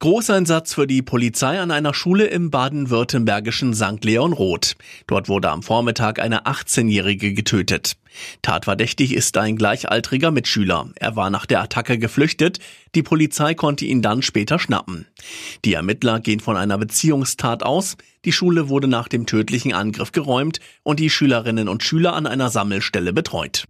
Großeinsatz für die Polizei an einer Schule im baden-württembergischen St. Leon Roth. Dort wurde am Vormittag eine 18-Jährige getötet. Tatverdächtig ist ein gleichaltriger Mitschüler. Er war nach der Attacke geflüchtet. Die Polizei konnte ihn dann später schnappen. Die Ermittler gehen von einer Beziehungstat aus. Die Schule wurde nach dem tödlichen Angriff geräumt und die Schülerinnen und Schüler an einer Sammelstelle betreut.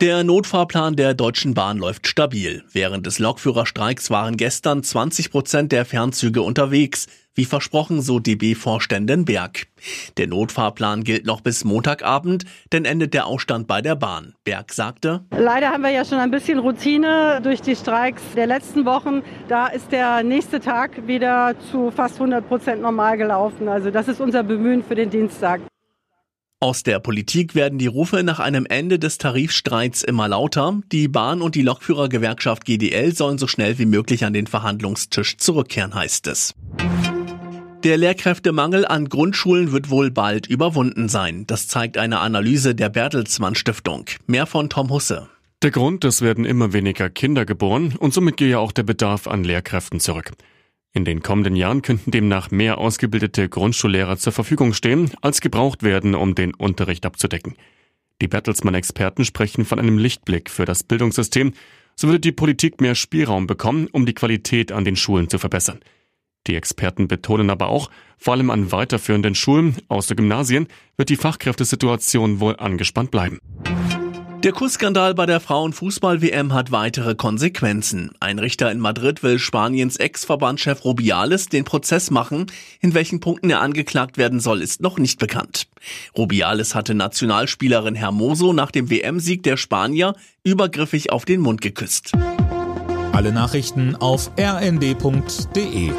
Der Notfahrplan der Deutschen Bahn läuft stabil. Während des Lokführerstreiks waren gestern 20 Prozent der Fernzüge unterwegs, wie versprochen, so DB-Vorständin Berg. Der Notfahrplan gilt noch bis Montagabend, denn endet der Ausstand bei der Bahn. Berg sagte, Leider haben wir ja schon ein bisschen Routine durch die Streiks der letzten Wochen. Da ist der nächste Tag wieder zu fast 100 Prozent normal gelaufen. Also das ist unser Bemühen für den Dienstag. Aus der Politik werden die Rufe nach einem Ende des Tarifstreits immer lauter. Die Bahn- und die Lokführergewerkschaft GDL sollen so schnell wie möglich an den Verhandlungstisch zurückkehren, heißt es. Der Lehrkräftemangel an Grundschulen wird wohl bald überwunden sein. Das zeigt eine Analyse der Bertelsmann Stiftung. Mehr von Tom Husse. Der Grund, es werden immer weniger Kinder geboren und somit gehe auch der Bedarf an Lehrkräften zurück. In den kommenden Jahren könnten demnach mehr ausgebildete Grundschullehrer zur Verfügung stehen, als gebraucht werden, um den Unterricht abzudecken. Die Bertelsmann-Experten sprechen von einem Lichtblick für das Bildungssystem. So würde die Politik mehr Spielraum bekommen, um die Qualität an den Schulen zu verbessern. Die Experten betonen aber auch, vor allem an weiterführenden Schulen außer Gymnasien wird die Fachkräftesituation wohl angespannt bleiben. Der Kussskandal bei der Frauenfußball-WM hat weitere Konsequenzen. Ein Richter in Madrid will Spaniens Ex-Verbandchef Rubiales den Prozess machen. In welchen Punkten er angeklagt werden soll, ist noch nicht bekannt. Rubiales hatte Nationalspielerin Hermoso nach dem WM-Sieg der Spanier übergriffig auf den Mund geküsst. Alle Nachrichten auf rnd.de